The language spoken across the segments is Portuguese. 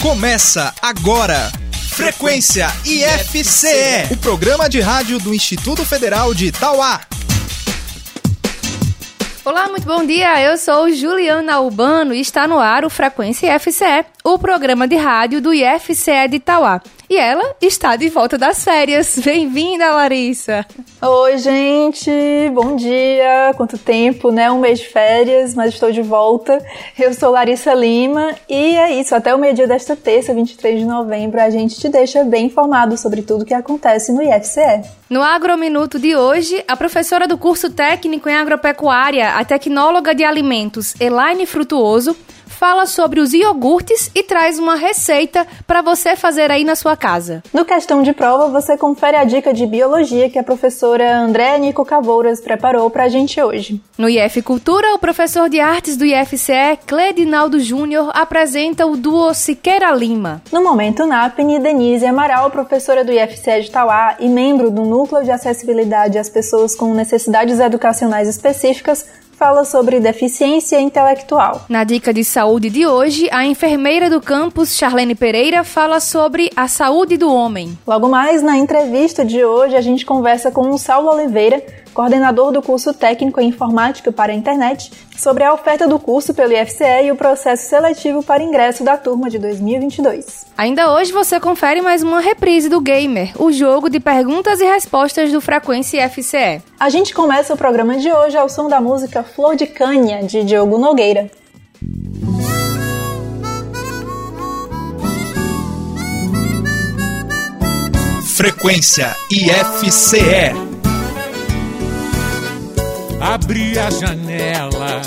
Começa agora. Frequência IFCE, o programa de rádio do Instituto Federal de Itauá. Olá, muito bom dia. Eu sou Juliana Urbano e está no ar o Frequência IFCE, o programa de rádio do IFCE de Itauá. E ela está de volta das férias. Bem-vinda, Larissa. Oi, gente. Bom dia. Quanto tempo, né? Um mês de férias, mas estou de volta. Eu sou Larissa Lima e é isso. Até o meio-dia desta terça, 23 de novembro, a gente te deixa bem informado sobre tudo o que acontece no IFCE. No Agrominuto de hoje, a professora do curso técnico em agropecuária, a tecnóloga de alimentos Elaine Frutuoso, fala sobre os iogurtes e traz uma receita para você fazer aí na sua casa. No questão de prova, você confere a dica de biologia que a professora Andréa Nico Cavouras preparou para a gente hoje. No IF Cultura, o professor de artes do IFCE, Cledinaldo Júnior, apresenta o duo Siqueira Lima. No momento NAPNE, Denise Amaral, professora do IFCE de Tauá e membro do Núcleo de Acessibilidade às Pessoas com Necessidades Educacionais Específicas, fala sobre deficiência intelectual. Na dica de saúde de hoje, a enfermeira do campus, Charlene Pereira, fala sobre a saúde do homem. Logo mais, na entrevista de hoje, a gente conversa com o Saulo Oliveira, coordenador do curso técnico em informática para a internet, sobre a oferta do curso pelo IFCE e o processo seletivo para ingresso da turma de 2022. Ainda hoje você confere mais uma reprise do Gamer, o jogo de perguntas e respostas do Frequência IFCE. A gente começa o programa de hoje ao som da música Flor de Canha, de Diogo Nogueira. Frequência IFCE Abri a janela,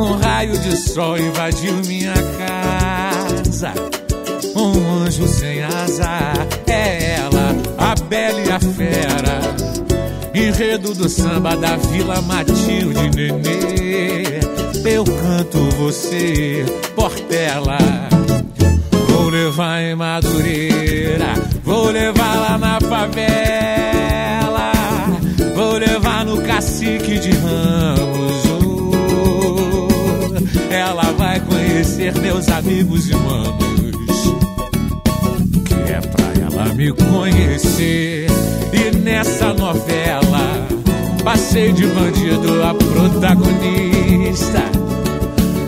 um raio de sol invadiu minha casa. Um anjo sem asa é ela, a bela e a fera. Enredo do samba da Vila Matilde Nenê. Eu canto você, Portela. Vou levar em Madureira, vou levar lá na favela. Vou levar no cacique de ramos. Oh, ela vai conhecer meus amigos e manos. Que é pra ela me conhecer. E nessa novela, passei de bandido a protagonista.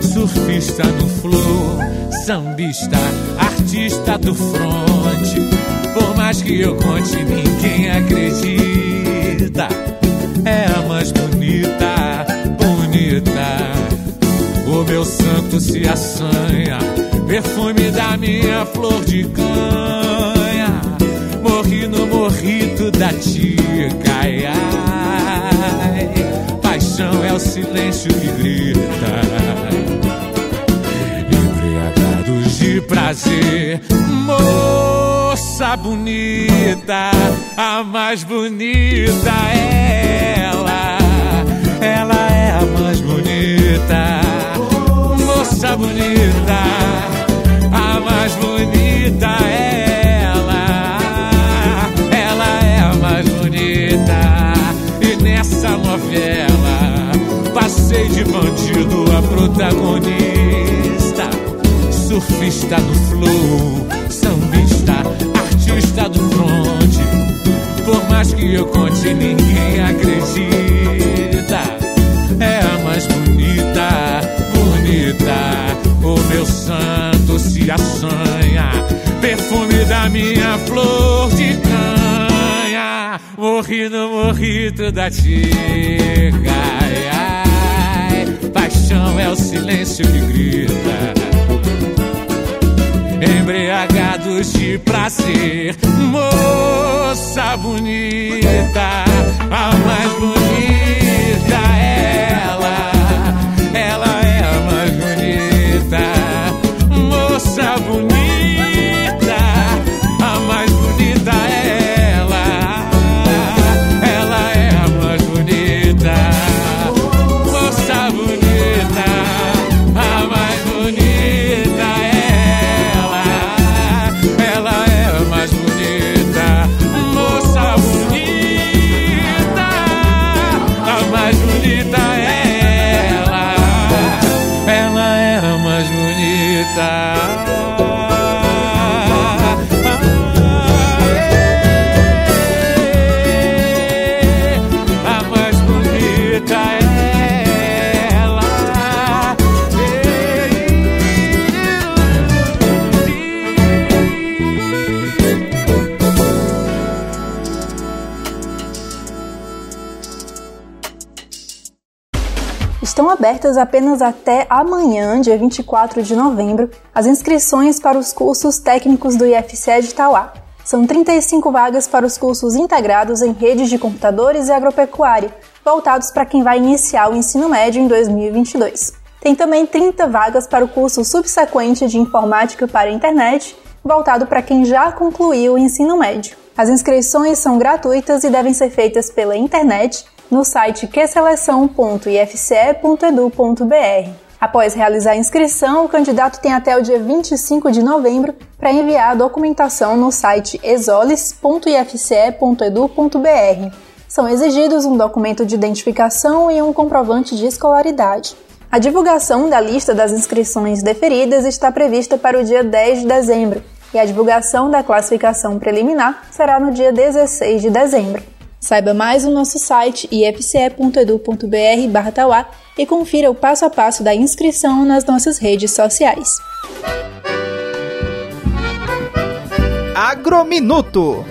Surfista no flow, sambista, artista do fronte. Por mais que eu conte, ninguém acredita é a mais bonita, bonita. O meu santo se assanha, perfume da minha flor de canha. Morri no morrito da tica, ai, ai. Paixão é o silêncio que grita. De prazer, moça bonita, a mais bonita é ela. Ela é a mais bonita, moça bonita, a mais bonita é ela. Ela é a mais bonita, e nessa novela passei de bandido a protagonista, surfista no flow, sambista, artista do fronte. Por mais que eu conte, ninguém acredita. É a mais bonita, bonita. O meu santo se assanha, perfume da minha flor de canha. Morri no morrito da tica. Ai, ai, paixão é o silêncio que grita embriagados de prazer. Moça bonita, a mais bonita é ela. Ela é a mais bonita, moça bonita, a mais bonita é ela. É abertas apenas até amanhã, dia 24 de novembro, as inscrições para os cursos técnicos do IFCE de Tauá. São 35 vagas para os cursos integrados em redes de computadores e agropecuária, voltados para quem vai iniciar o ensino médio em 2022. Tem também 30 vagas para o curso subsequente de informática para a internet, voltado para quem já concluiu o ensino médio. As inscrições são gratuitas e devem ser feitas pela internet no site qseleção.ifce.edu.br. Após realizar a inscrição, o candidato tem até o dia 25 de novembro para enviar a documentação no site exoles.ifce.edu.br. São exigidos um documento de identificação e um comprovante de escolaridade. A divulgação da lista das inscrições deferidas está prevista para o dia 10 de dezembro e a divulgação da classificação preliminar será no dia 16 de dezembro. Saiba mais no nosso site ifce.edu.br/tauá e confira o passo a passo da inscrição nas nossas redes sociais. Agrominuto.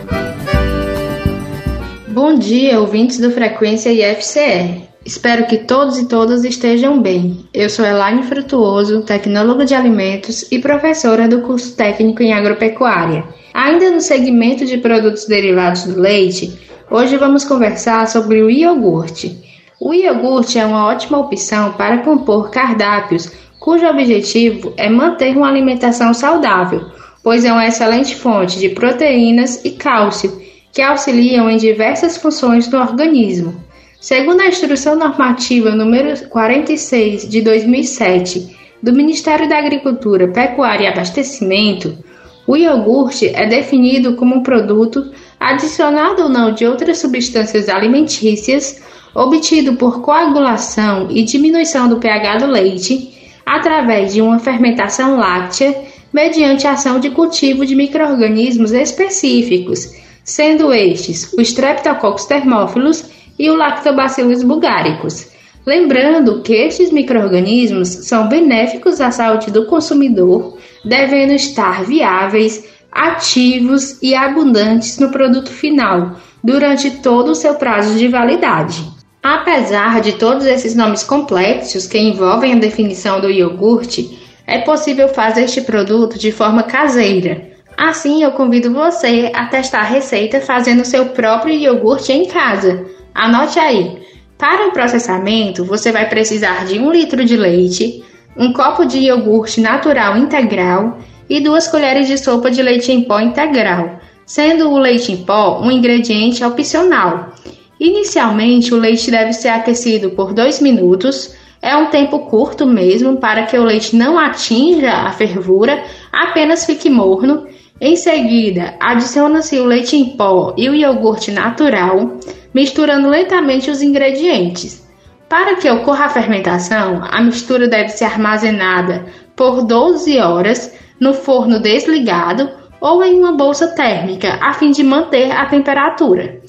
Bom dia, ouvintes do Frequência IFCE. Espero que todos e todas estejam bem. Eu sou Elaine Frutuoso, tecnóloga de alimentos e professora do curso técnico em agropecuária. Ainda no segmento de produtos derivados do leite, hoje vamos conversar sobre o iogurte. O iogurte é uma ótima opção para compor cardápios cujo objetivo é manter uma alimentação saudável, pois é uma excelente fonte de proteínas e cálcio que auxiliam em diversas funções do organismo. Segundo a Instrução Normativa número 46 de 2007 do Ministério da Agricultura, Pecuária e Abastecimento, o iogurte é definido como um produto adicionado ou não de outras substâncias alimentícias obtido por coagulação e diminuição do pH do leite através de uma fermentação láctea mediante ação de cultivo de microrganismos específicos, sendo estes o Streptococcus thermophilus e o Lactobacillus bulgaricus. Lembrando que estes microrganismos são benéficos à saúde do consumidor, devendo estar viáveis, ativos e abundantes no produto final durante todo o seu prazo de validade. Apesar de todos esses nomes complexos que envolvem a definição do iogurte, é possível fazer este produto de forma caseira. Assim, eu convido você a testar a receita fazendo seu próprio iogurte em casa. Anote aí. Para o processamento, você vai precisar de um litro de leite, um copo de iogurte natural integral e duas colheres de sopa de leite em pó integral, sendo o leite em pó um ingrediente opcional. Inicialmente, o leite deve ser aquecido por 2 minutos. É um tempo curto mesmo para que o leite não atinja a fervura, apenas fique morno. Em seguida, adiciona-se o leite em pó e o iogurte natural, misturando lentamente os ingredientes. Para que ocorra a fermentação, a mistura deve ser armazenada por 12 horas no forno desligado ou em uma bolsa térmica, a fim de manter a temperatura.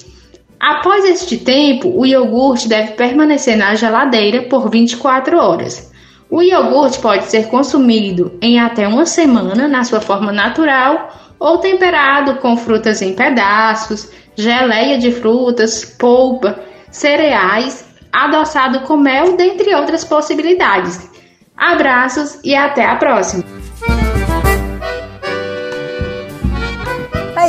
Após este tempo, o iogurte deve permanecer na geladeira por 24 horas. O iogurte pode ser consumido em até uma semana na sua forma natural ou temperado com frutas em pedaços, geleia de frutas, polpa, cereais, adoçado com mel, dentre outras possibilidades. Abraços e até a próxima!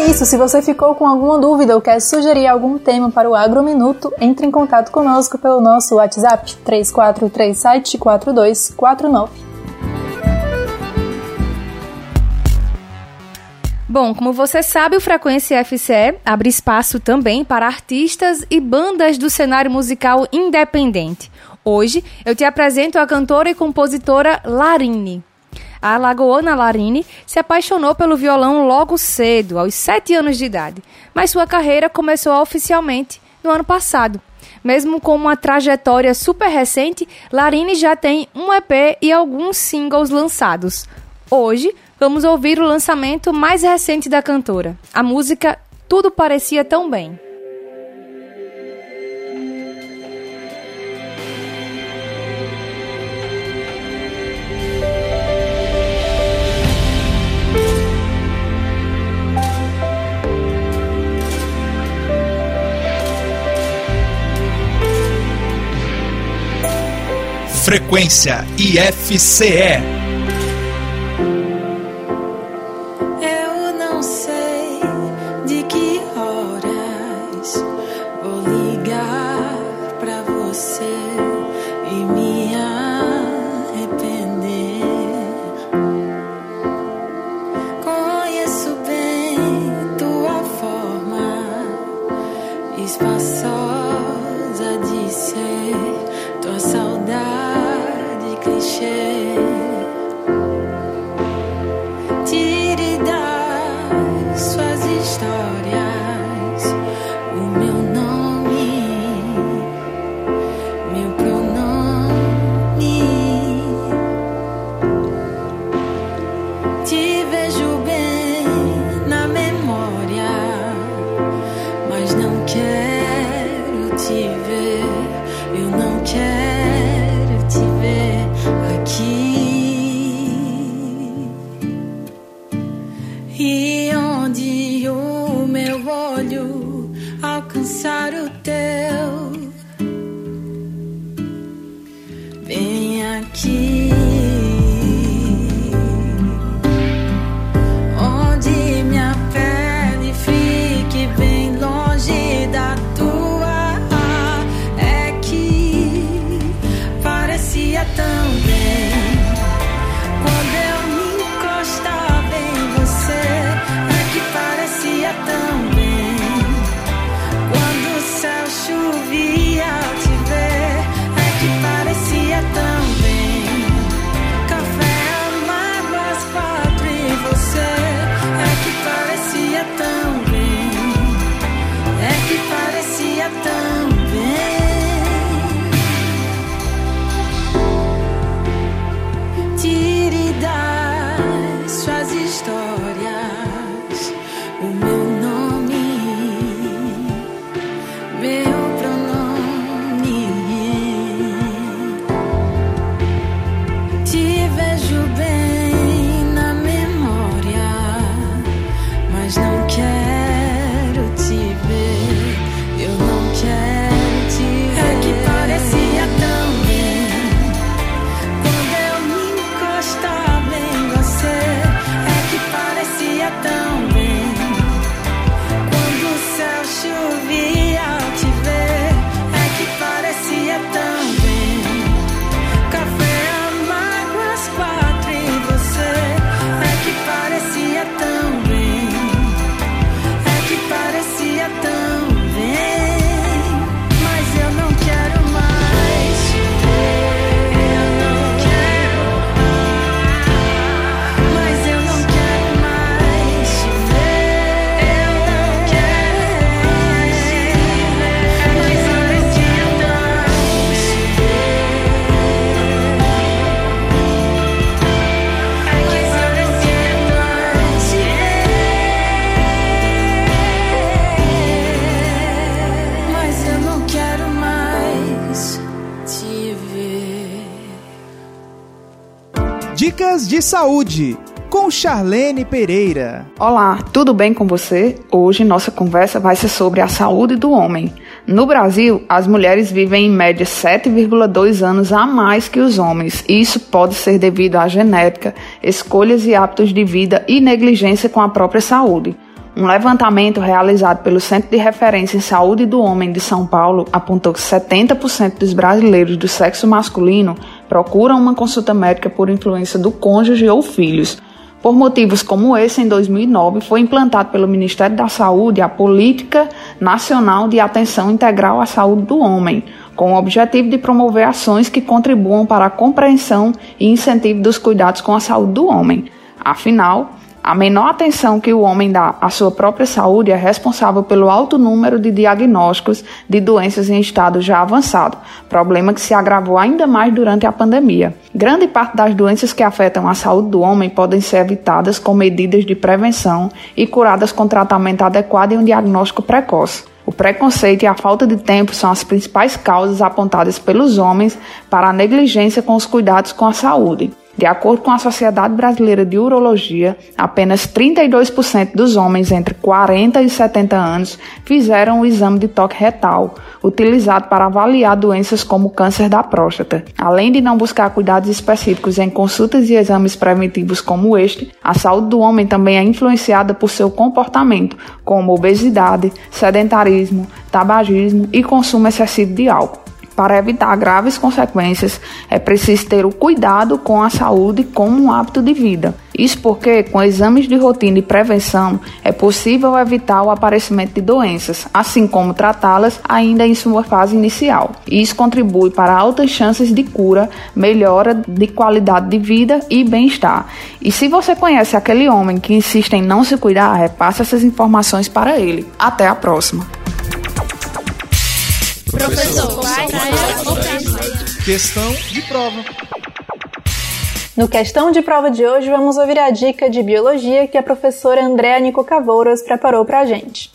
É isso, se você ficou com alguma dúvida ou quer sugerir algum tema para o Agrominuto, entre em contato conosco pelo nosso WhatsApp 34374249. Bom, como você sabe, o Frequência FCE abre espaço também para artistas e bandas do cenário musical independente. Hoje eu te apresento a cantora e compositora Larine. A alagoana Larine se apaixonou pelo violão logo cedo, aos 7 anos de idade, mas sua carreira começou oficialmente no ano passado. Mesmo com uma trajetória super recente, Larine já tem um EP e alguns singles lançados. Hoje, vamos ouvir o lançamento mais recente da cantora, a música Tudo Parecia Tão Bem. Frequência IFCE de Saúde, com Charlene Pereira. Olá, tudo bem com você? Hoje nossa conversa vai ser sobre a saúde do homem. No Brasil, as mulheres vivem em média 7,2 anos a mais que os homens. Isso pode ser devido à genética, escolhas e hábitos de vida e negligência com a própria saúde. Um levantamento realizado pelo Centro de Referência em Saúde do Homem de São Paulo apontou que 70% dos brasileiros do sexo masculino procuram uma consulta médica por influência do cônjuge ou filhos. Por motivos como esse, em 2009 foi implantado pelo Ministério da Saúde a Política Nacional de Atenção Integral à Saúde do Homem, com o objetivo de promover ações que contribuam para a compreensão e incentivo dos cuidados com a saúde do homem. Afinal, A menor atenção que o homem dá à sua própria saúde é responsável pelo alto número de diagnósticos de doenças em estado já avançado, problema que se agravou ainda mais durante a pandemia. Grande parte das doenças que afetam a saúde do homem podem ser evitadas com medidas de prevenção e curadas com tratamento adequado e um diagnóstico precoce. O preconceito e a falta de tempo são as principais causas apontadas pelos homens para a negligência com os cuidados com a saúde. De acordo com a Sociedade Brasileira de Urologia, apenas 32% dos homens entre 40 e 70 anos fizeram o exame de toque retal, utilizado para avaliar doenças como câncer da próstata. Além de não buscar cuidados específicos em consultas e exames preventivos como este, a saúde do homem também é influenciada por seu comportamento, como obesidade, sedentarismo, tabagismo e consumo excessivo de álcool. Para evitar graves consequências, é preciso ter o cuidado com a saúde como um hábito de vida. Isso porque, com exames de rotina e prevenção, é possível evitar o aparecimento de doenças, assim como tratá-las ainda em sua fase inicial. Isso contribui para altas chances de cura, melhora de qualidade de vida e bem-estar. E se você conhece aquele homem que insiste em não se cuidar, repasse essas informações para ele. Até a próxima! Professor, questão de prova. No questão de prova de hoje, vamos ouvir a dica de biologia que a professora Andréa Nico Cavouras preparou para a gente.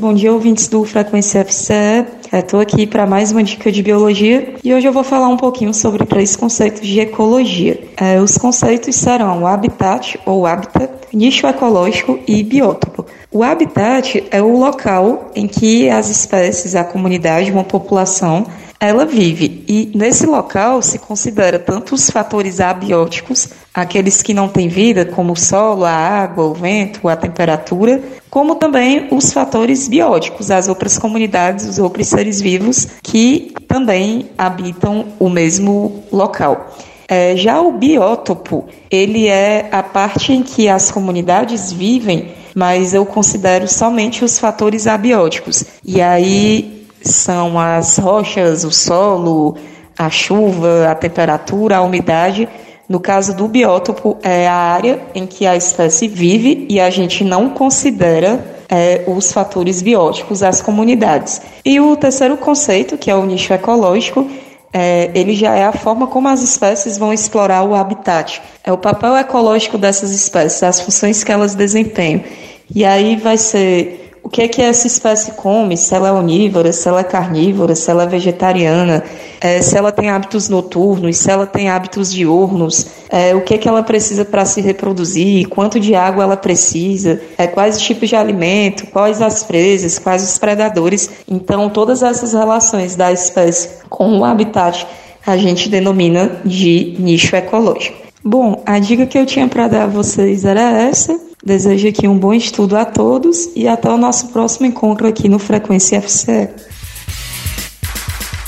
Bom dia, ouvintes do Frequência FCE. Estou aqui para mais uma dica de biologia e hoje eu vou falar um pouquinho sobre três conceitos de ecologia. É, os conceitos serão habitat ou hábitat, nicho ecológico e biótopo. O habitat é o local em que as espécies, a comunidade, uma população, ela vive. E nesse local se considera tanto os fatores abióticos, aqueles que não têm vida, como o solo, a água, o vento, a temperatura, como também os fatores bióticos, as outras comunidades, os outros seres vivos que também habitam o mesmo local. É, já o biótopo, ele é a parte em que as comunidades vivem mas eu considero somente os fatores abióticos. E aí são as rochas, o solo, a chuva, a temperatura, a umidade. No caso do biótopo, é a área em que a espécie vive e a gente não considera é, os fatores bióticos, as comunidades. E o terceiro conceito, que é o nicho ecológico, é, ele já é a forma como as espécies vão explorar o habitat. É o papel ecológico dessas espécies, as funções que elas desempenham. E aí vai ser o que é que essa espécie come, se ela é onívora, se ela é carnívora, se ela é vegetariana, é, se ela tem hábitos noturnos, se ela tem hábitos diurnos, é, o que é que ela precisa para se reproduzir, quanto de água ela precisa, é, quais os tipos de alimento, quais as presas, quais os predadores. Então, todas essas relações da espécie com o habitat a gente denomina de nicho ecológico. Bom, a dica que eu tinha para dar a vocês era essa. Desejo aqui um bom estudo a todos e até o nosso próximo encontro aqui no Frequência FCE.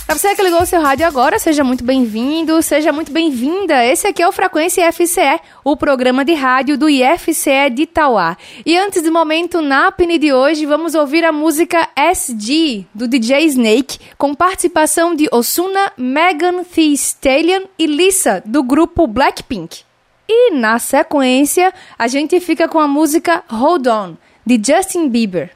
Para você que ligou o seu rádio agora, seja muito bem-vindo, seja muito bem-vinda. Esse aqui é o Frequência FCE, o programa de rádio do IFCE de Itauá. E antes do momento NAPNE de hoje, vamos ouvir a música SG, do DJ Snake, com participação de Osuna, Megan Thee Stallion e Lisa, do grupo Blackpink. E na sequência, a gente fica com a música Hold On, de Justin Bieber.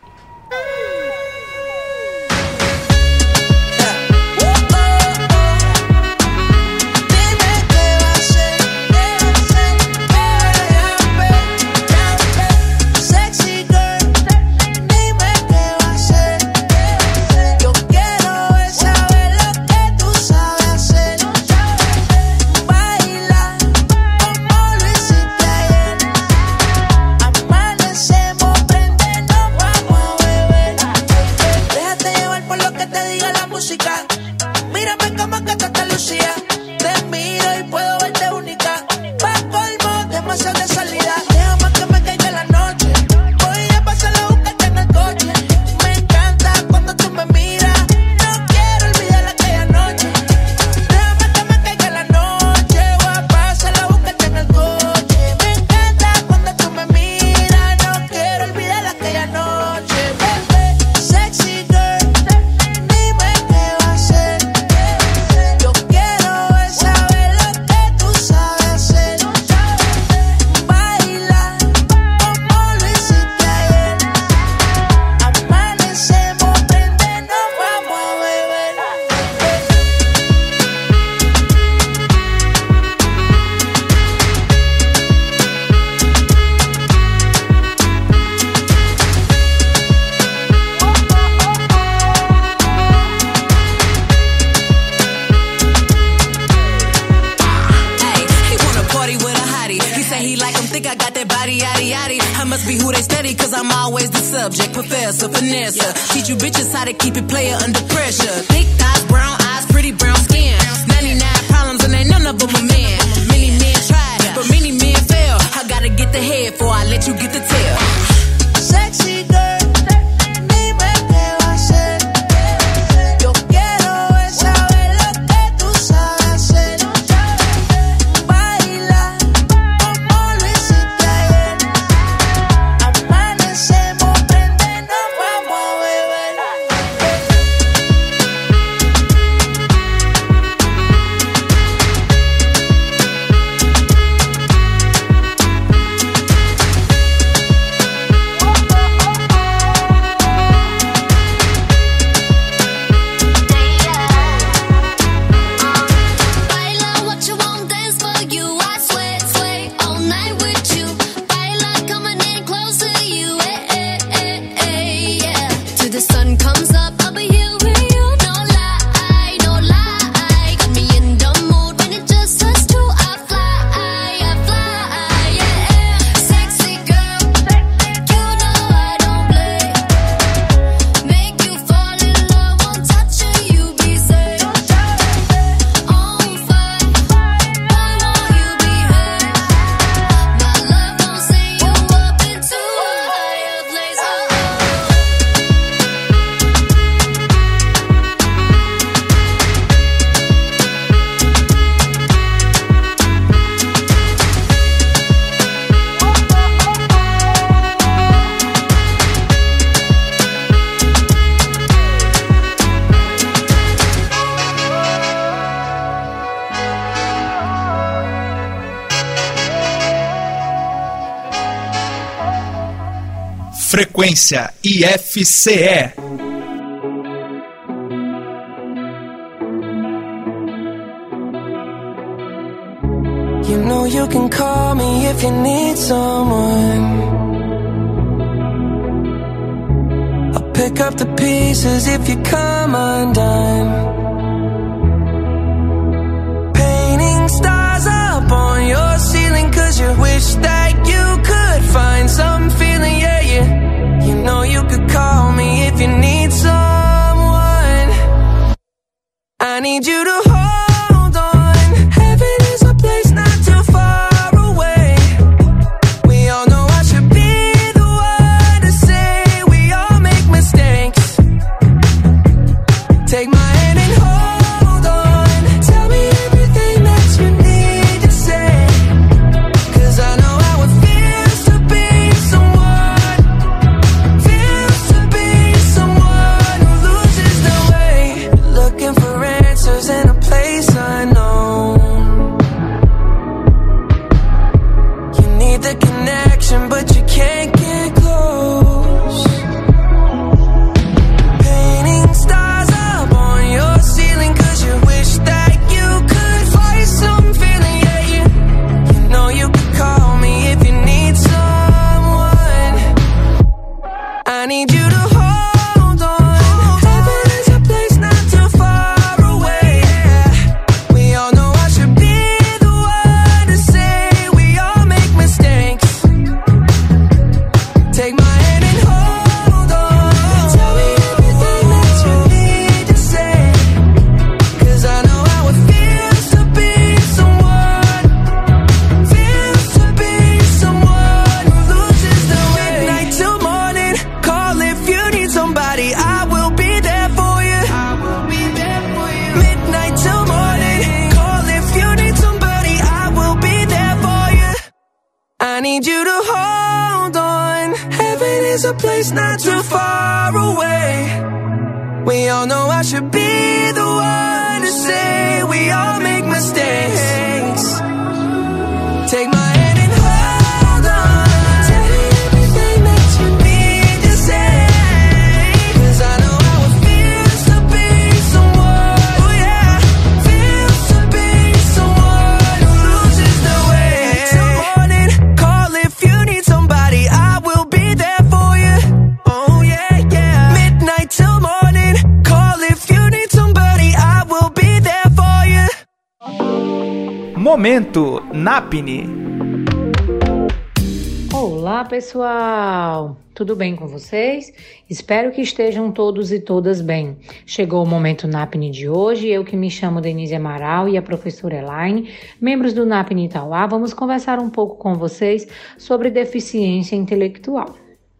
player under pressure. Thick thighs, brown eyes, pretty brown skin. 99 problems and ain't none of them a man. Many men tried, but many men fail. I gotta get the head before I let you get the tail. Frequência IFCE. You know you can call me if you need someone. I'll pick up the pieces if you come need you to Capini. Olá, pessoal! Tudo bem com vocês? Espero que estejam todos e todas bem. Chegou o momento NAPNE de hoje. Eu que me chamo Denise Amaral e a professora Elaine, membros do NAPNE Itauá, vamos conversar um pouco com vocês sobre deficiência intelectual.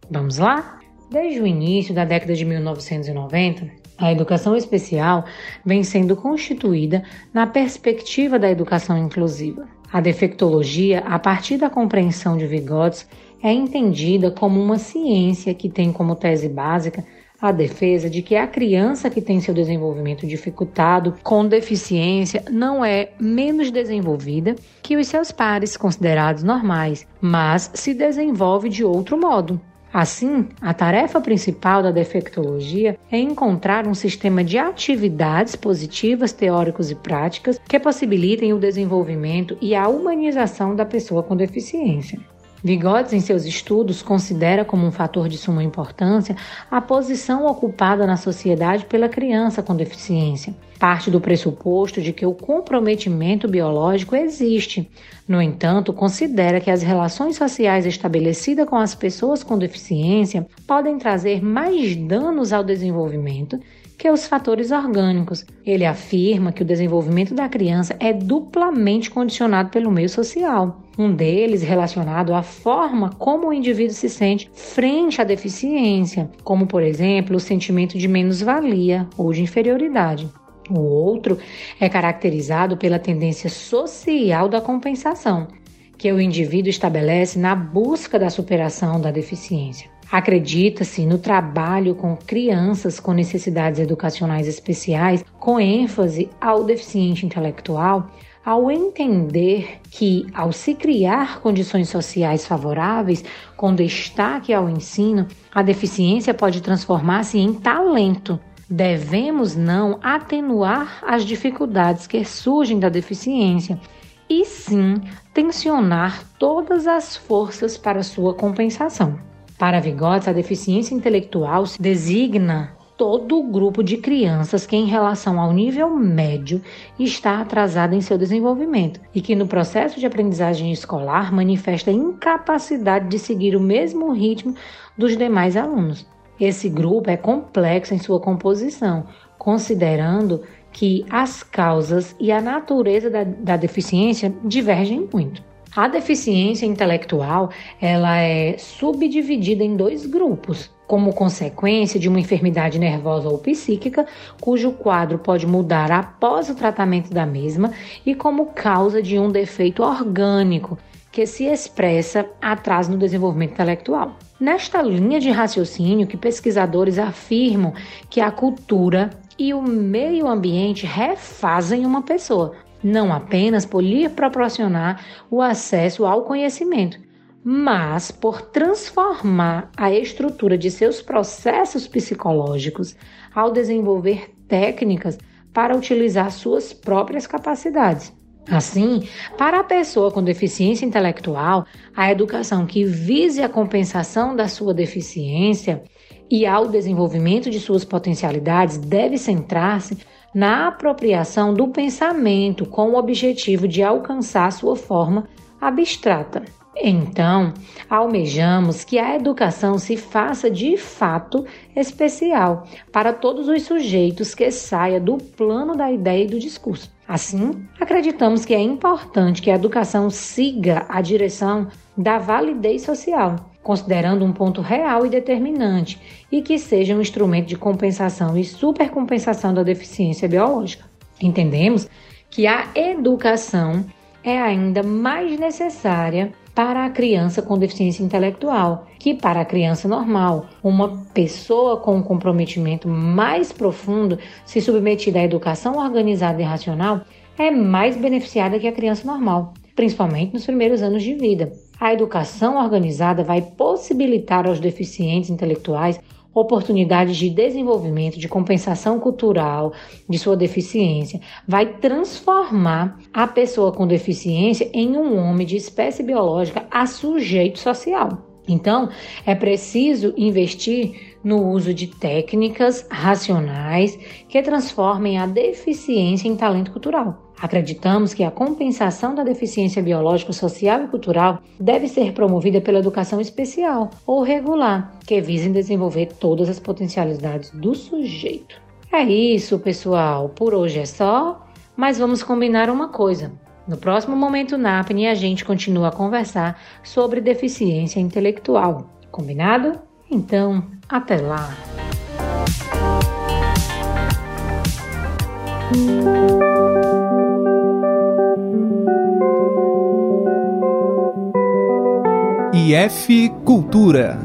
Vamos lá? Desde o início da década de 1990, a educação especial vem sendo constituída na perspectiva da educação inclusiva. A defectologia, a partir da compreensão de Vygotsky, é entendida como uma ciência que tem como tese básica a defesa de que a criança que tem seu desenvolvimento dificultado com deficiência não é menos desenvolvida que os seus pares considerados normais, mas se desenvolve de outro modo. Assim, a tarefa principal da defectologia é encontrar um sistema de atividades positivas, teóricos e práticas que possibilitem o desenvolvimento e a humanização da pessoa com deficiência. Vygotsky, em seus estudos, considera como um fator de suma importância a posição ocupada na sociedade pela criança com deficiência. Parte do pressuposto de que o comprometimento biológico existe. No entanto, considera que as relações sociais estabelecidas com as pessoas com deficiência podem trazer mais danos ao desenvolvimento que os fatores orgânicos. Ele afirma que o desenvolvimento da criança é duplamente condicionado pelo meio social. Um deles relacionado à forma como o indivíduo se sente frente à deficiência, como, por exemplo, o sentimento de menos-valia ou de inferioridade. O outro é caracterizado pela tendência social da compensação, que o indivíduo estabelece na busca da superação da deficiência. Acredita-se no trabalho com crianças com necessidades educacionais especiais, com ênfase ao deficiente intelectual, ao entender que, ao se criar condições sociais favoráveis, com destaque ao ensino, a deficiência pode transformar-se em talento. Devemos não atenuar as dificuldades que surgem da deficiência e sim tensionar todas as forças para sua compensação. Para Vygotsky, a deficiência intelectual se designa todo o grupo de crianças que, em relação ao nível médio, está atrasada em seu desenvolvimento e que, no processo de aprendizagem escolar, manifesta incapacidade de seguir o mesmo ritmo dos demais alunos. Esse grupo é complexo em sua composição, considerando que as causas e a natureza da, da deficiência divergem muito. A deficiência intelectual ela é subdividida em dois grupos, como consequência de uma enfermidade nervosa ou psíquica, cujo quadro pode mudar após o tratamento da mesma, e como causa de um defeito orgânico que se expressa atrás no desenvolvimento intelectual. Nesta linha de raciocínio que pesquisadores afirmam que a cultura e o meio ambiente refazem uma pessoa, não apenas por lhe proporcionar o acesso ao conhecimento, mas por transformar a estrutura de seus processos psicológicos ao desenvolver técnicas para utilizar suas próprias capacidades. Assim, para a pessoa com deficiência intelectual, a educação que vise a compensação da sua deficiência e ao desenvolvimento de suas potencialidades deve centrar-se na apropriação do pensamento com o objetivo de alcançar sua forma abstrata. Então, almejamos que a educação se faça de fato especial para todos os sujeitos que saia do plano da ideia e do discurso. Assim, acreditamos que é importante que a educação siga a direção da validez social, considerando um ponto real e determinante, e que seja um instrumento de compensação e supercompensação da deficiência biológica. Entendemos que a educação é ainda mais necessária para a criança com deficiência intelectual que para a criança normal. Uma pessoa com um comprometimento mais profundo, se submetida à educação organizada e racional, é mais beneficiada que a criança normal, principalmente nos primeiros anos de vida. A educação organizada vai possibilitar aos deficientes intelectuais oportunidades de desenvolvimento, de compensação cultural de sua deficiência, vai transformar a pessoa com deficiência em um homem de espécie biológica a sujeito social. Então, é preciso investir no uso de técnicas racionais que transformem a deficiência em talento cultural. Acreditamos que a compensação da deficiência biológica, social e cultural deve ser promovida pela educação especial ou regular, que visem desenvolver todas as potencialidades do sujeito. É isso, pessoal. Por hoje é só, mas vamos combinar uma coisa. No próximo momento NAPNE a gente continua a conversar sobre deficiência intelectual. Combinado? Então, até lá. IF Cultura.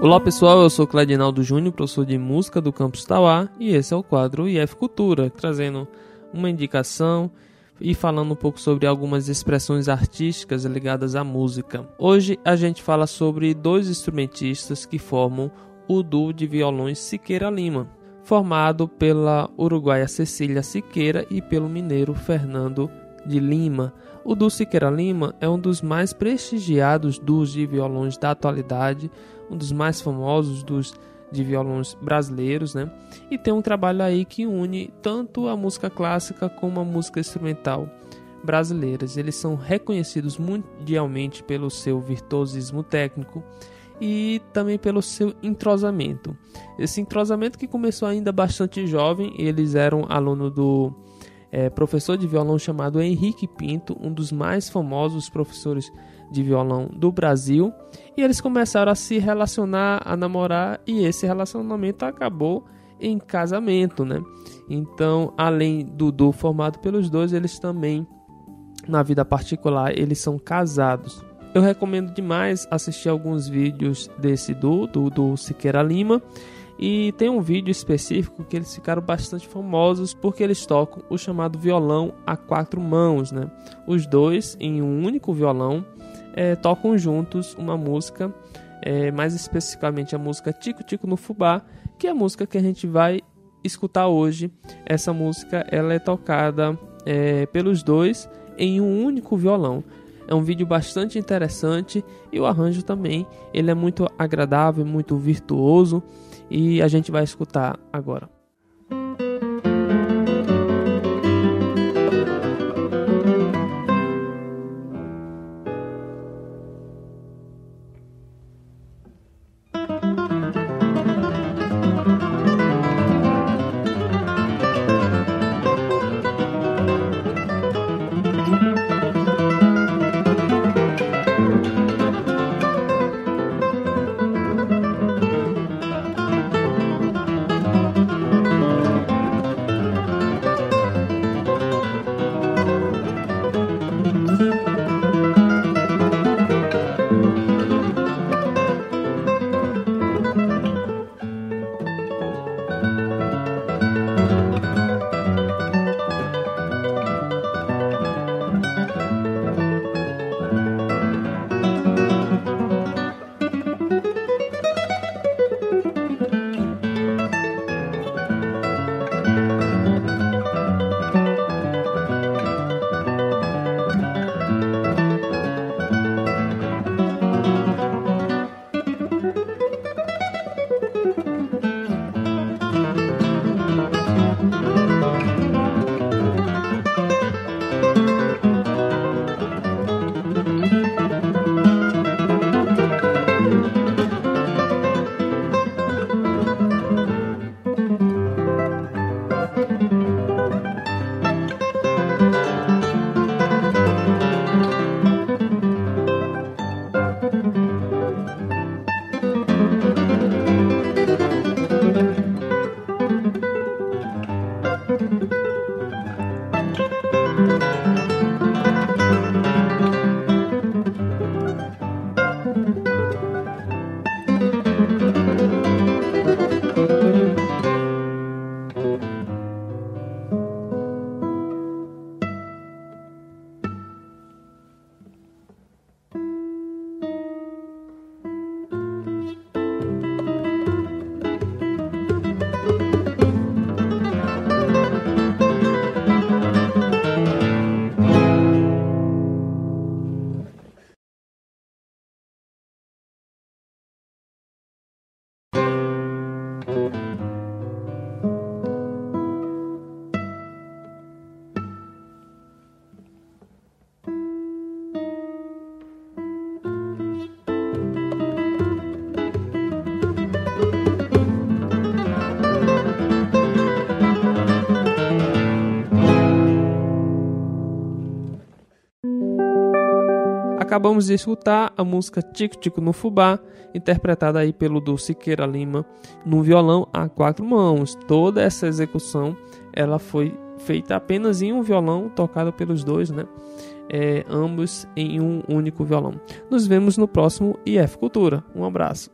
Olá pessoal, eu sou Cladinaldo Júnior, professor de música do Campus Tauá, e esse é o quadro IF Cultura, trazendo uma indicação e falando um pouco sobre algumas expressões artísticas ligadas à música. Hoje a gente fala sobre dois instrumentistas que formam o duo de violões Siqueira Lima, formado pela uruguaia Cecília Siqueira e pelo mineiro Fernando de Lima. O duo Siqueira Lima é um dos mais prestigiados duos de violões da atualidade, um dos mais famosos dos de violões brasileiros, né? E tem um trabalho aí que une tanto a música clássica como a música instrumental brasileiras. Eles são reconhecidos mundialmente pelo seu virtuosismo técnico e também pelo seu entrosamento. Esse entrosamento que começou ainda bastante jovem, eles eram aluno do é, professor de violão chamado Henrique Pinto, um dos mais famosos professores de violão do Brasil, e eles começaram a se relacionar, a namorar, e esse relacionamento acabou em casamento, né? Então, além do duo formado pelos dois, eles também na vida particular eles são casados. Eu recomendo demais assistir alguns vídeos desse duo, do, Siqueira Lima. E tem um vídeo específico que eles ficaram bastante famosos porque eles tocam o chamado violão a quatro mãos, né? Os dois em um único violão é, tocam juntos uma música, é, mais especificamente a música Tico Tico no Fubá, que é a música que a gente vai escutar hoje. Essa música ela é tocada é, pelos dois em um único violão. É um vídeo bastante interessante e o arranjo também ele é muito agradável, muito virtuoso e a gente vai escutar agora. Música Acabamos de escutar a música Tico Tico no Fubá, interpretada aí pelo Dulciqueira Lima no violão a quatro mãos. Toda essa execução ela foi feita apenas em um violão, tocada pelos dois, né? É, ambos em um único violão. Nos vemos no próximo IF Cultura. Um abraço.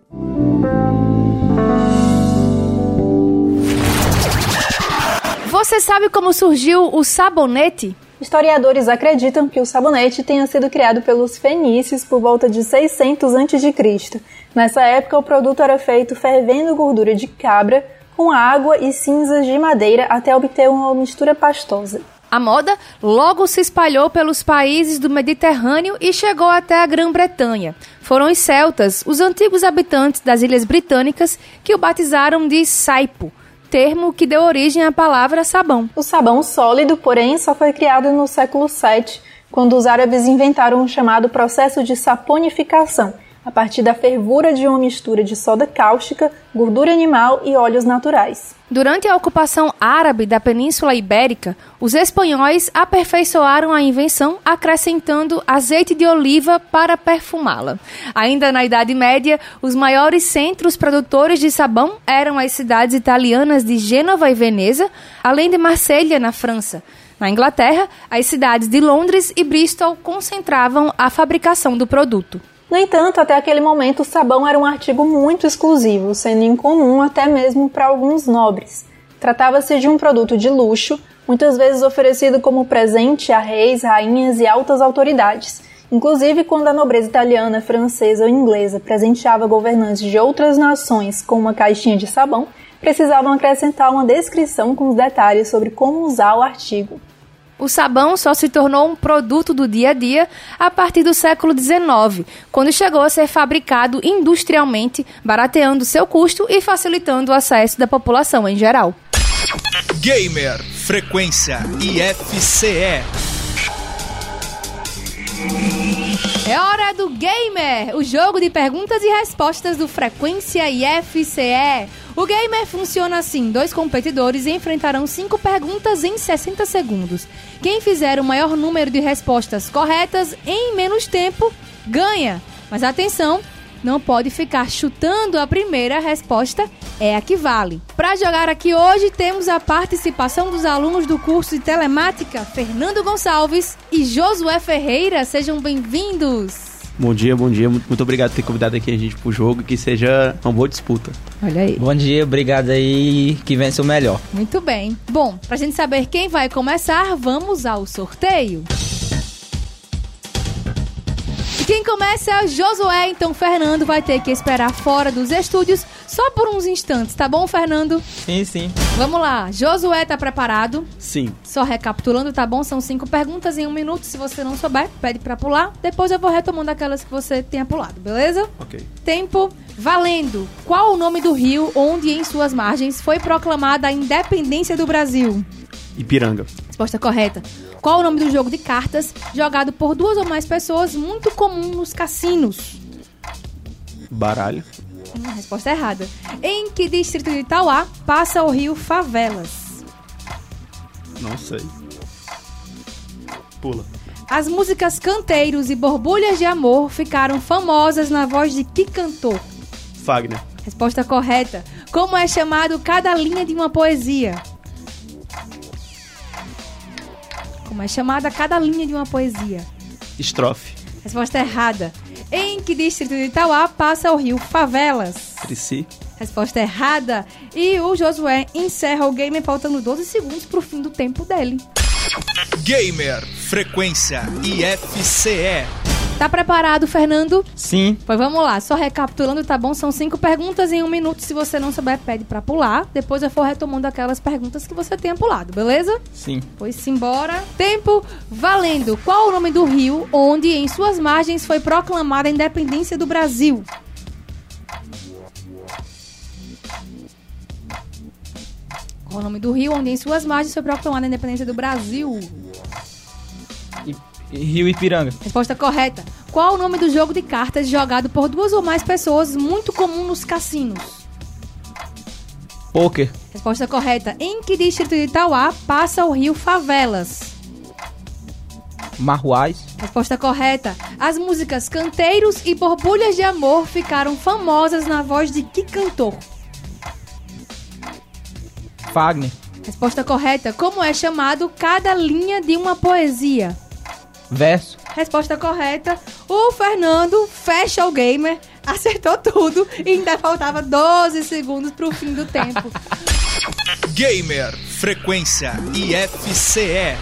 Você sabe como surgiu o sabonete? Historiadores acreditam que o sabonete tenha sido criado pelos fenícios por volta de 600 a.C. Nessa época, o produto era feito fervendo gordura de cabra com água e cinzas de madeira até obter uma mistura pastosa. A moda logo se espalhou pelos países do Mediterrâneo e chegou até a Grã-Bretanha. Foram os celtas, os antigos habitantes das Ilhas Britânicas, que o batizaram de saipo, termo que deu origem à palavra sabão. O sabão sólido, porém, só foi criado no século VII, quando os árabes inventaram o chamado processo de saponificação, a partir da fervura de uma mistura de soda cáustica, gordura animal e óleos naturais. Durante a ocupação árabe da Península Ibérica, os espanhóis aperfeiçoaram a invenção acrescentando azeite de oliva para perfumá-la. Ainda na Idade Média, os maiores centros produtores de sabão eram as cidades italianas de Gênova e Veneza, além de Marselha, na França. Na Inglaterra, as cidades de Londres e Bristol concentravam a fabricação do produto. No entanto, até aquele momento, o sabão era um artigo muito exclusivo, sendo incomum até mesmo para alguns nobres. Tratava-se de um produto de luxo, muitas vezes oferecido como presente a reis, rainhas e altas autoridades. Inclusive, quando a nobreza italiana, francesa ou inglesa presenteava governantes de outras nações com uma caixinha de sabão, precisavam acrescentar uma descrição com os detalhes sobre como usar o artigo. O sabão só se tornou um produto do dia a dia a partir do século XIX, quando chegou a ser fabricado industrialmente, barateando seu custo e facilitando o acesso da população em geral. Gamer Frequência IFCE. É hora do Gamer, o jogo de perguntas e respostas do Frequência IFCE. O Gamer funciona assim: dois competidores enfrentarão cinco perguntas em 60 segundos. Quem fizer o maior número de respostas corretas em menos tempo ganha. Mas atenção, não pode ficar chutando a primeira resposta, é a que vale. Para jogar aqui hoje, temos a participação dos alunos do curso de telemática, Fernando Gonçalves e Josué Ferreira. Sejam bem-vindos! Bom dia, bom dia. Muito, muito obrigado por ter convidado aqui a gente pro jogo e que seja uma boa disputa. Olha aí. Bom dia, obrigado aí. Que vença o melhor. Muito bem. Bom, pra gente saber quem vai começar, vamos ao sorteio. E quem começa é o Josué, então Fernando vai ter que esperar fora dos estúdios só por uns instantes, tá bom, Fernando? Sim, sim. Vamos lá, Josué tá preparado? Sim. Só recapitulando, tá bom? São cinco perguntas em um minuto. Se você não souber, pede pra pular. Depois eu vou retomando aquelas que você tenha pulado, beleza? Ok. Tempo valendo. Qual o nome do rio onde, em suas margens, foi proclamada a independência do Brasil? Ipiranga. Resposta correta. Qual o nome do jogo de cartas jogado por duas ou mais pessoas, muito comum nos cassinos? Baralho. Hum, resposta errada. Em que distrito de Itauá passa o rio Favelas? Não sei. Pula. As músicas Canteiros e Borbulhas de Amor ficaram famosas na voz de que cantor? Fagner. Resposta correta. Como é chamado cada linha de uma poesia? Como é chamada cada linha de uma poesia? Estrofe. Resposta errada. Em que distrito de Itauá passa o rio Favelas? Trici. Resposta errada. E o Josué encerra o game faltando 12 segundos pro fim do tempo dele. Gamer Frequência IFCE. Tá preparado, Fernando? Sim. Pois vamos lá, só recapitulando, tá bom? São cinco perguntas em um minuto. Se você não souber, pede pra pular. Depois eu for retomando aquelas perguntas que você tenha pulado, beleza? Sim. Pois simbora. Tempo valendo. Qual o nome do rio onde, em suas margens, foi proclamada a independência do Brasil? Qual o nome do rio onde, em suas margens, foi proclamada a independência do Brasil? Rio Ipiranga. Resposta correta. Qual o nome do jogo de cartas jogado por duas ou mais pessoas, muito comum nos cassinos? Poker. Resposta correta. Em que distrito de Itauá passa o rio Favelas? Marruais. Resposta correta. As músicas Canteiros e Borbulhas de Amor ficaram famosas na voz de que cantor? Fagner. Resposta correta. Como é chamado cada linha de uma poesia? Verso. Resposta correta. O Fernando fecha o gamer, acertou tudo e ainda faltava 12 segundos pro fim do tempo. Gamer, frequência IFCE.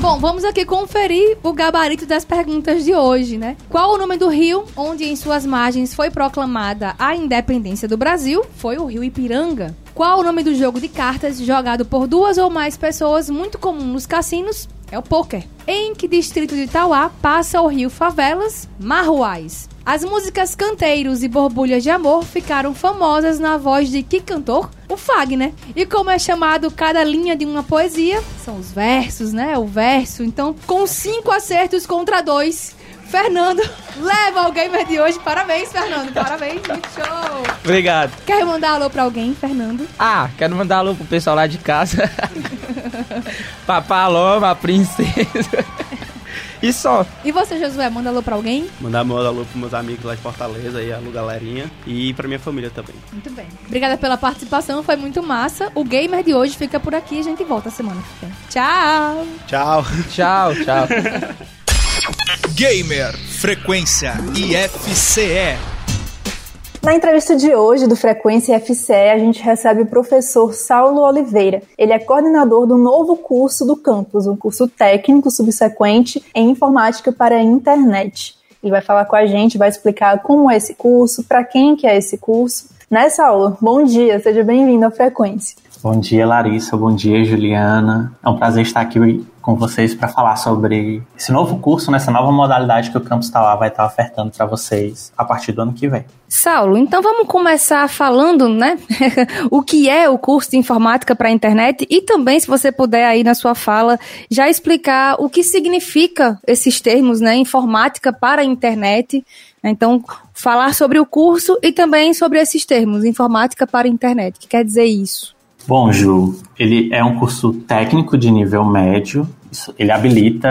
Bom, vamos aqui conferir o gabarito das perguntas de hoje, né? Qual o nome do rio onde em suas margens foi proclamada a independência do Brasil? Foi o rio Ipiranga. Qual o nome do jogo de cartas jogado por duas ou mais pessoas, muito comum nos cassinos? É o poker. Em que distrito de Itauá passa o rio Favelas? Marruais. As músicas Canteiros e Borbulhas de Amor ficaram famosas na voz de que cantor? O Fagner. E como é chamado cada linha de uma poesia? São os versos, né? O verso. Então, com cinco acertos contra dois, Fernando leva o gamer de hoje. Parabéns, Fernando. Parabéns, muito show. Obrigado. Quer mandar alô pra alguém, Fernando? Ah, quero mandar alô pro pessoal lá de casa. pra Paloma, a princesa. E só. E você, Josué, manda alô pra alguém? Mandar meu alô pros meus amigos lá de Fortaleza e alô galerinha. E pra minha família também. Muito bem. Obrigada pela participação, foi muito massa. O gamer de hoje fica por aqui e a gente volta semana que vem. Tchau! Tchau. Tchau, tchau. Gamer, frequência IFCE. Na entrevista de hoje do Frequência FCE, a gente recebe o professor Saulo Oliveira. Ele é coordenador do novo curso do campus, um curso técnico subsequente em informática para a internet. Ele vai falar com a gente, vai explicar como é esse curso, para quem que é esse curso. Né, Saulo? Bom dia, seja bem-vindo à Frequência. Bom dia, Larissa. Bom dia, Juliana. É um prazer estar aqui com vocês para falar sobre esse novo curso, nessa nova modalidade que o Campus Tauá vai estar ofertando para vocês a partir do ano que vem. Saulo, então vamos começar falando, né, o que é o curso de informática para a internet e também, se você puder aí na sua fala, já explicar o que significa esses termos, né, informática para a internet. Então, falar sobre o curso e também sobre esses termos, informática para a internet. O que quer dizer isso? Bom, Ju, ele é um curso técnico de nível médio. Isso- Ele habilita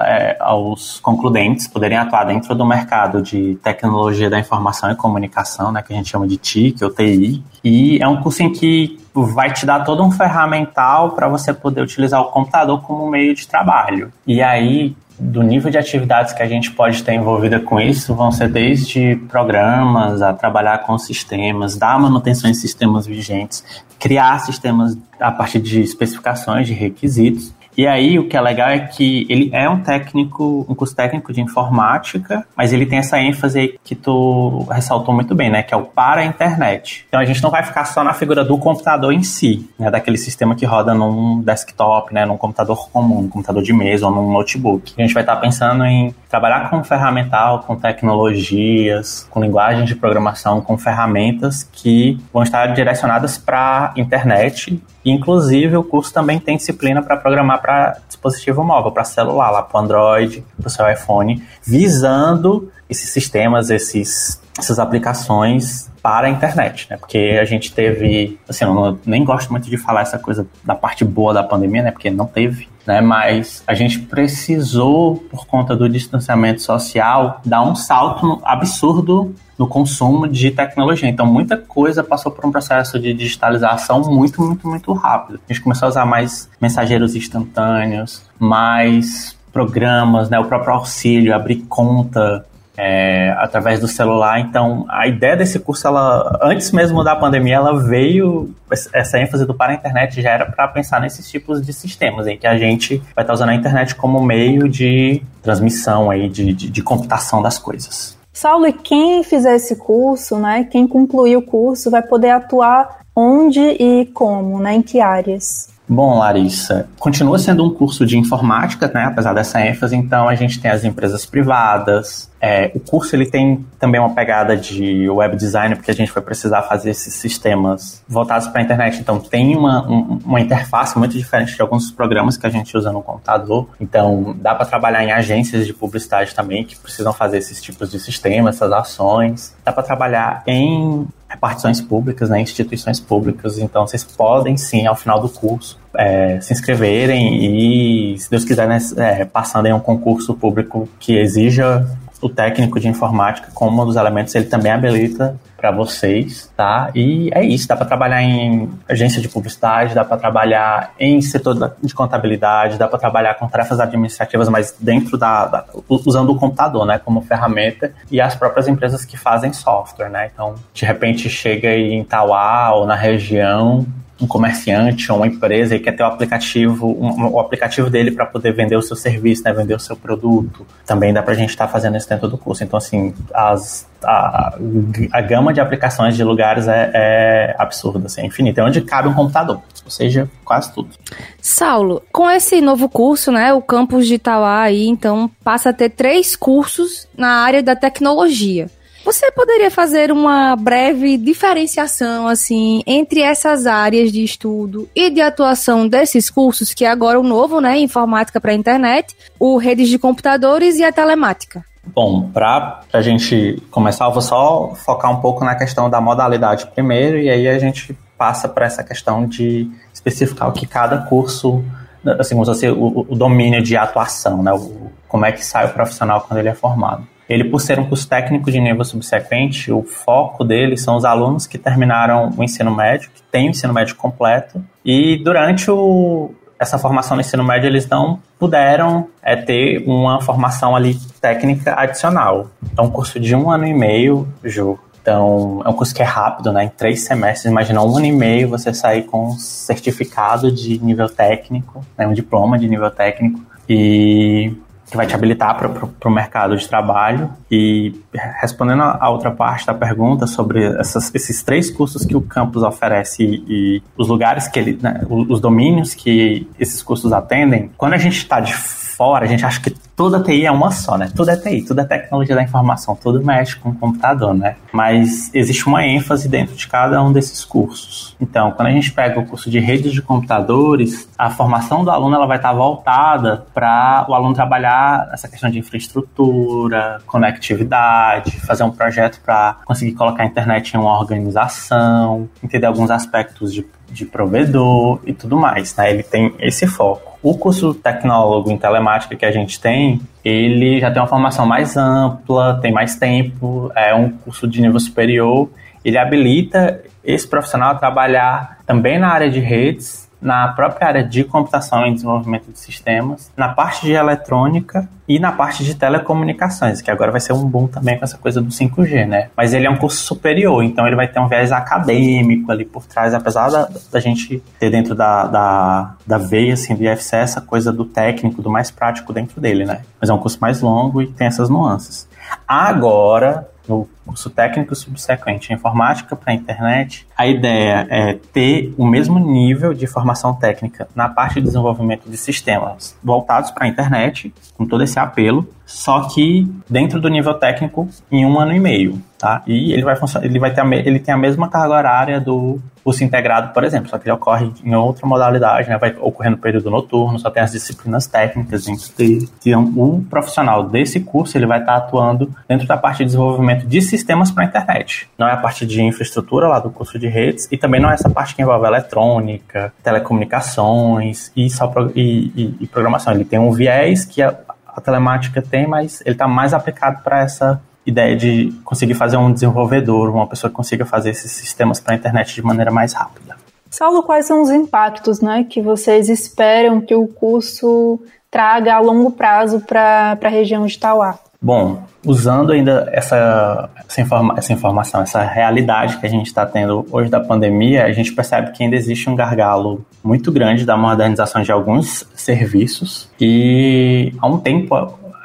é, aos concludentes poderem atuar dentro do mercado de tecnologia da informação e comunicação, né, que a gente chama de TIC ou TI. E é um curso em que vai te dar todo um ferramental para você poder utilizar o computador como meio de trabalho. E aí, do nível de atividades que a gente pode ter envolvida com isso, vão ser desde programas a trabalhar com sistemas, dar manutenção em sistemas vigentes, criar sistemas a partir de especificações, de requisitos. E aí, o que é legal é que ele é um técnico, um curso técnico de informática, mas ele tem essa ênfase aí que tu ressaltou muito bem, né? Que é o para a internet. Então a gente não vai ficar só na figura do computador em si, né? Daquele sistema que roda num desktop, né? Num computador comum, num computador de mesa ou num notebook. A gente vai estar pensando em trabalhar com ferramental, com tecnologias, com linguagem de programação, com ferramentas que vão estar direcionadas para a internet Inclusive, o curso também tem disciplina para programar para dispositivo móvel, para celular, lá para o Android, para o seu iPhone, visando esses sistemas, esses, essas aplicações para a internet, né? Porque a gente teve, assim, eu não, nem gosto muito de falar essa coisa da parte boa da pandemia, né? Porque não teve, né? Mas a gente precisou, por conta do distanciamento social, dar um salto absurdo no consumo de tecnologia. Então, muita coisa passou por um processo de digitalização muito, muito, muito rápido. A gente começou a usar mais mensageiros instantâneos, mais programas, né? O próprio auxílio, abrir conta é, através do celular. Então, a ideia desse curso, ela, antes mesmo da pandemia, ela veio, essa ênfase do para a internet já era para pensar nesses tipos de sistemas, em que a gente vai estar usando a internet como meio de transmissão, aí, de, de, de computação das coisas. Saulo, e quem fizer esse curso, né, quem concluir o curso, vai poder atuar onde e como, né, em que áreas? Bom, Larissa, continua sendo um curso de informática, né? Apesar dessa ênfase, então a gente tem as empresas privadas. É, o curso ele tem também uma pegada de web design, porque a gente vai precisar fazer esses sistemas voltados para a internet. Então tem uma, um, uma interface muito diferente de alguns programas que a gente usa no computador. Então dá para trabalhar em agências de publicidade também que precisam fazer esses tipos de sistemas, essas ações. Dá para trabalhar em repartições públicas, né, instituições públicas. Então, vocês podem sim, ao final do curso, é, se inscreverem e, se Deus quiser, né, é, passando em um concurso público que exija o técnico de informática como um dos elementos, ele também habilita para vocês, tá? E é isso, dá para trabalhar em agência de publicidade, dá para trabalhar em setor de contabilidade, dá para trabalhar com tarefas administrativas, mas dentro da, da- usando o computador, né, como ferramenta e as próprias empresas que fazem software, né? Então, de repente chega em Tauá ou na região um comerciante ou uma empresa e quer ter o aplicativo, um- o aplicativo dele para poder vender o seu serviço, né, vender o seu produto. Também dá para a gente estar fazendo isso dentro do curso. Então, assim, as, a, a gama de aplicações de lugares é, é absurda, assim, é infinita. É onde cabe um computador, ou seja, quase tudo. Saulo, com esse novo curso, né, o campus de Itauá aí, então, passa a ter três cursos na área da tecnologia. Você poderia fazer uma breve diferenciação, assim, entre essas áreas de estudo e de atuação desses cursos, que é agora o novo, né, informática para a internet, o redes de computadores e a telemática? Bom, para a gente começar, eu vou só focar um pouco na questão da modalidade primeiro, e aí a gente passa para essa questão de especificar o que cada curso, assim, dizer, o, o domínio de atuação, né? O, como é que sai o profissional quando ele é formado. Ele, por ser um curso técnico de nível subsequente, o foco dele são os alunos que terminaram o ensino médio, que têm o ensino médio completo, e durante o, essa formação no ensino médio eles não puderam é, ter uma formação ali técnica adicional. É um curso de um ano e meio, Ju. Então, é um curso que é rápido, né? Em três semestres, imagina um ano e meio você sair com um certificado de nível técnico, né? um diploma de nível técnico. E que vai te habilitar para o mercado de trabalho. E respondendo a outra parte da pergunta sobre essas- esses três cursos que o campus oferece e, e os lugares que ele, né, os domínios que esses cursos atendem, quando a gente está de fora, a gente acha que toda TI é uma só, né? Tudo é TI, tudo é tecnologia da informação, tudo mexe com o computador, né? Mas existe uma ênfase dentro de cada um desses cursos. Então, quando a gente pega o curso de redes de computadores, a formação do aluno ela vai estar voltada para o aluno trabalhar essa questão de infraestrutura, conectividade, fazer um projeto para conseguir colocar a internet em uma organização, entender alguns aspectos de, de provedor e tudo mais, né? Ele tem esse foco. O curso tecnólogo em telemática que a gente tem, ele já tem uma formação mais ampla, tem mais tempo, é um curso de nível superior. Ele habilita esse profissional a trabalhar também na área de redes, na própria área de computação e desenvolvimento de sistemas, na parte de eletrônica e na parte de telecomunicações, que agora vai ser um boom também com essa coisa do 5G, né? Mas ele é um curso superior, então ele vai ter um viés acadêmico ali por trás, apesar da, da gente ter dentro da, da, da veia assim, do IFC essa coisa do técnico, do mais prático dentro dele, né? Mas é um curso mais longo e tem essas nuances. Agora, no curso técnico subsequente em informática para a internet, a ideia é ter o mesmo nível de formação técnica na parte de desenvolvimento de sistemas voltados para a internet, com todo esse apelo, só que dentro do nível técnico em um ano e meio, tá? E ele vai ele vai ter a, ele tem a mesma carga horária do curso integrado, por exemplo, só que ele ocorre em outra modalidade, né? Vai ocorrer no período noturno, só tem as disciplinas técnicas dele. Então, o profissional desse curso, ele vai estar atuando dentro da parte de desenvolvimento de sistemas para a internet. Não é a parte de infraestrutura lá do curso de redes e também não é essa parte que envolve eletrônica, telecomunicações e, só pro- e- e- e programação. Ele tem um viés que a, a telemática tem, mas ele está mais aplicado para essa ideia de conseguir fazer um desenvolvedor, uma pessoa que consiga fazer esses sistemas para a internet de maneira mais rápida. Saulo, quais são os impactos né, que vocês esperam que o curso traga a longo prazo para a região de Tauá? Bom, usando ainda essa, essa, informa- essa informação, essa realidade que a gente está tendo hoje da pandemia, a gente percebe que ainda existe um gargalo muito grande da modernização de alguns serviços e há um tempo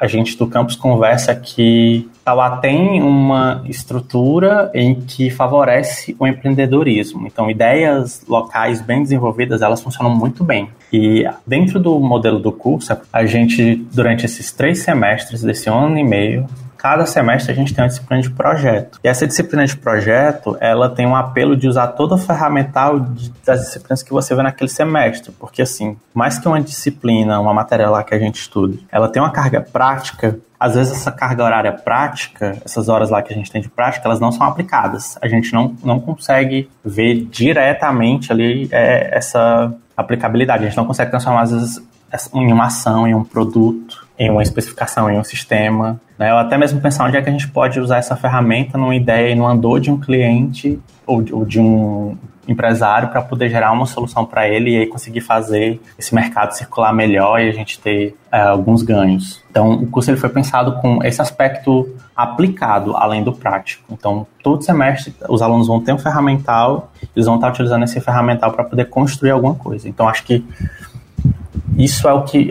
a- gente do campus conversa que Tauá tem uma estrutura em que favorece o empreendedorismo. Então, ideias locais bem desenvolvidas, elas funcionam muito bem. E dentro do modelo do curso, a gente, durante esses três semestres desse ano e meio, cada semestre a gente tem uma disciplina de projeto. E essa disciplina de projeto, ela tem um apelo de usar toda a ferramental de- das disciplinas que você vê naquele semestre. Porque, assim, mais que uma disciplina, uma matéria lá que a gente estuda, ela tem uma carga prática. Às vezes essa carga horária prática, essas horas lá que a gente tem de prática, elas não são aplicadas. A gente não, não consegue ver diretamente ali é, essa aplicabilidade. A gente não consegue transformar, às vezes, em uma ação, em um produto, em uma especificação, em um sistema. Né? Ou até mesmo pensar onde é que a gente pode usar essa ferramenta numa ideia, numa dor de um cliente ou de, ou de um empresário para poder gerar uma solução para ele e aí conseguir fazer esse mercado circular melhor e a gente ter é, alguns ganhos. Então, o curso ele foi pensado com esse aspecto aplicado além do prático. Então, todo semestre os alunos vão ter um ferramental, eles vão estar utilizando esse ferramental para poder construir alguma coisa. Então, acho que isso é o que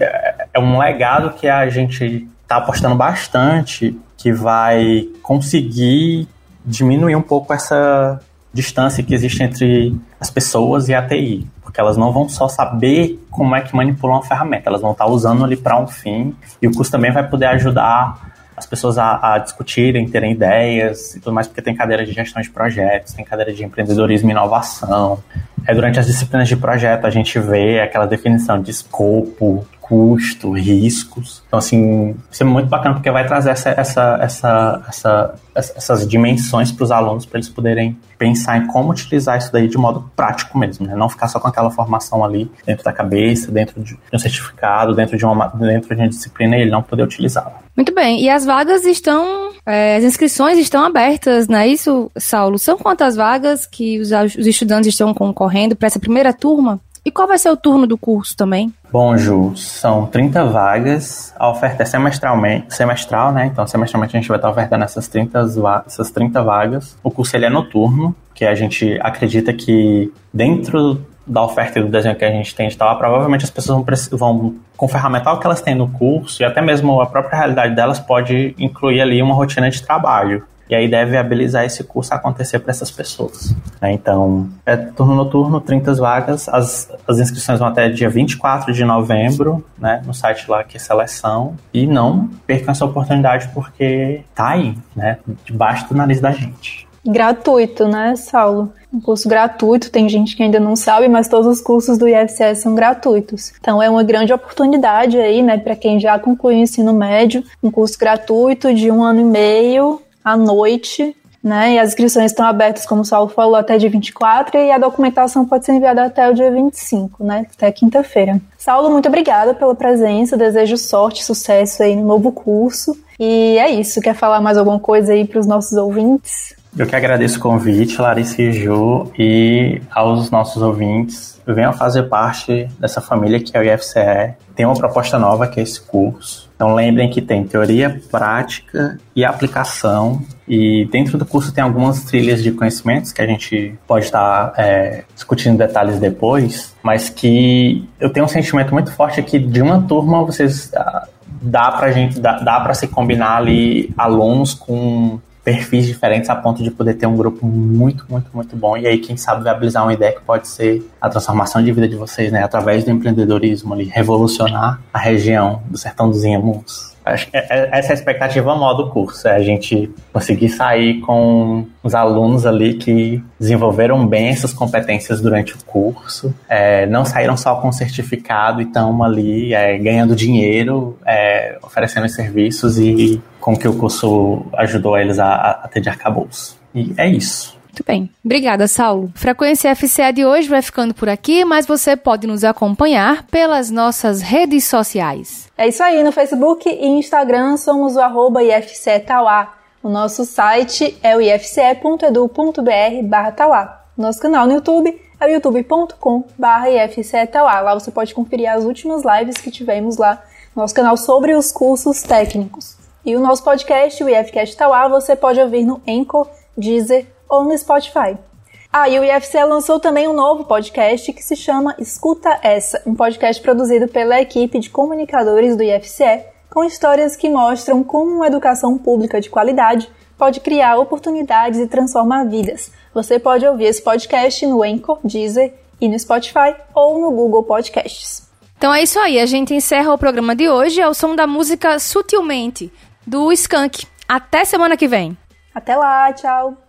é um legado que a gente está apostando bastante, que vai conseguir diminuir um pouco essa distância que existe entre as pessoas e a TI, porque elas não vão só saber como é que manipulam a ferramenta, elas vão estar usando ali para um fim, e o curso também vai poder ajudar as pessoas a, a discutirem, terem ideias e tudo mais, porque tem cadeira de gestão de projetos, tem cadeira de empreendedorismo e inovação. É, durante as disciplinas de projeto a gente vê aquela definição de escopo, custo, riscos. Então, assim, isso é muito bacana porque vai trazer essa, essa, essa, essa, essas dimensões para os alunos para eles poderem pensar em como utilizar isso daí de modo prático mesmo, né? Não ficar só com aquela formação ali dentro da cabeça, dentro de um certificado, dentro de uma, dentro de uma disciplina e ele não poder utilizá-la. Muito bem, e as vagas estão, é, as inscrições estão abertas, não é isso, Saulo? São quantas vagas que os, os estudantes estão concorrendo para essa primeira turma? E qual vai ser o turno do curso também? Bom, Ju, são 30 vagas. A oferta é semestralmente, semestral, né? Então, semestralmente a gente vai estar ofertando essas 30, va- essas 30 vagas. O curso ele é noturno, que a gente acredita que dentro da oferta e do desenho que a gente tem de tal, provavelmente as pessoas vão, vão, com o ferramental que elas têm no curso, e até mesmo a própria realidade delas pode incluir ali uma rotina de trabalho. E aí deve viabilizar esse curso acontecer para essas pessoas. né? Então, é turno noturno, 30 vagas. As, as inscrições vão até dia 24 de novembro, né? No site lá que é seleção. E não percam essa oportunidade porque tá aí, né? Debaixo do nariz da gente. Gratuito, né, Saulo? Um curso gratuito, tem gente que ainda não sabe, mas todos os cursos do IFCS são gratuitos. Então é uma grande oportunidade aí, né, para quem já concluiu o ensino médio, um curso gratuito de um ano e meio à noite, né? E as inscrições estão abertas, como o Saulo falou, até dia 24 e a documentação pode ser enviada até o dia 25, né? Até quinta-feira. Saulo, muito obrigada pela presença, desejo sorte, sucesso aí no novo curso. E é isso, quer falar mais alguma coisa aí para os nossos ouvintes? Eu que agradeço o convite, Larissa e Ju, e aos nossos ouvintes. Venham fazer parte dessa família que é o IFCE. Tem uma proposta nova que é esse curso. Então lembrem que tem teoria, prática e aplicação. E dentro do curso tem algumas trilhas de conhecimentos que a gente pode estar é, discutindo detalhes depois, mas que eu tenho um sentimento muito forte aqui de uma turma vocês ah, dá pra gente dá, dá para se combinar ali alunos com perfis diferentes a ponto de poder ter um grupo muito, muito, muito bom. E aí, quem sabe, viabilizar uma ideia que pode ser a transformação de vida de vocês, né? Através do empreendedorismo ali, revolucionar a região do Sertão dos Inhamuns. Acho que é- é- essa é a expectativa maior do curso, é a gente conseguir sair com os alunos ali que desenvolveram bem essas competências durante o curso, é, não saíram só com certificado e estão ali é, ganhando dinheiro, é, oferecendo os serviços e com que o curso ajudou eles a, a ter de arcabouço. E é isso. Muito bem. Obrigada, Saulo. Frequência FCE de hoje vai ficando por aqui, mas você pode nos acompanhar pelas nossas redes sociais. É isso aí, no Facebook e Instagram somos o arroba IFCE Tauá. O nosso site é o ifce.edu.br barra Tauá. Nosso canal no YouTube é o youtube.com barra. Lá você pode conferir as últimas lives que tivemos lá no nosso canal sobre os cursos técnicos. E o nosso podcast, o IFCast Tauá, você pode ouvir no Anchor, Deezer ou no Spotify. Ah, e o IFCE lançou também um novo podcast que se chama Escuta Essa, um podcast produzido pela equipe de comunicadores do IFCE, com histórias que mostram como uma educação pública de qualidade pode criar oportunidades e transformar vidas. Você pode ouvir esse podcast no Anchor, Deezer e no Spotify ou no Google Podcasts. Então é isso aí, a gente encerra o programa de hoje ao som da música Sutilmente, do Skank. Até semana que vem. Até lá, tchau.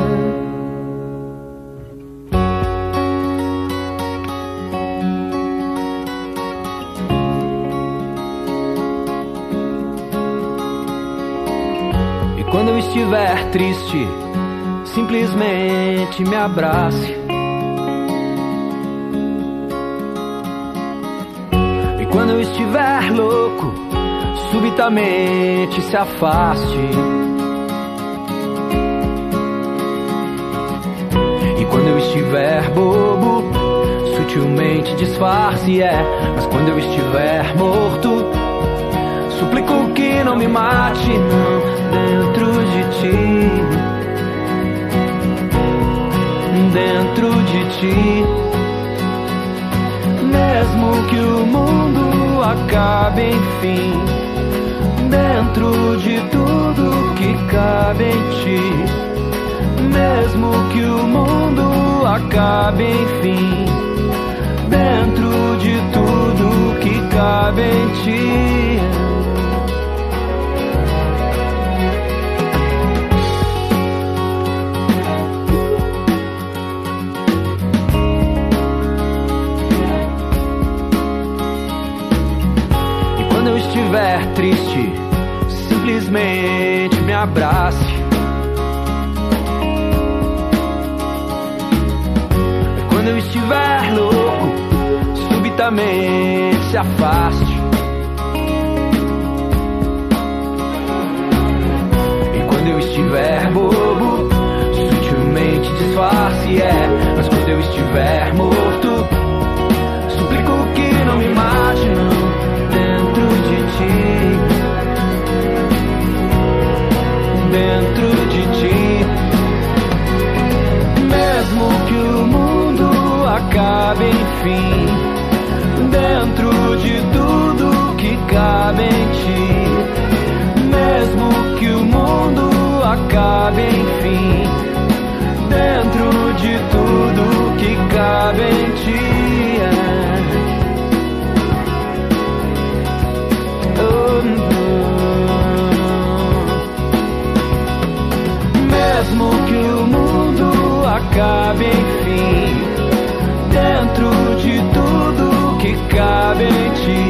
Estiver triste, simplesmente me abrace. E quando eu estiver louco, subitamente se afaste. E quando eu estiver bobo, sutilmente disfarce, é. Mas quando eu estiver morto, suplico que não me mate, não, dentro de ti. Dentro de ti. Mesmo que o mundo acabe, enfim. Dentro de tudo que cabe em ti. Mesmo que o mundo acabe, enfim. Dentro de tudo que cabe em ti. Simplesmente me abrace. Quando eu estiver louco, subitamente se afaste. E quando eu estiver bobo, sutilmente disfarce, é. Mas quando eu estiver morto, suplico que não me não, dentro de ti. Acabe, enfim. Dentro de tudo que cabe em ti. Mesmo que o mundo acabe, enfim. Dentro de tudo que cabe em ti. Oh, oh. Mesmo que o mundo acabe. Que cabe em ti.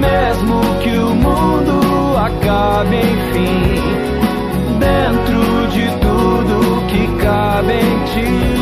Mesmo que o mundo acabe, enfim. Dentro de tudo que cabe em ti.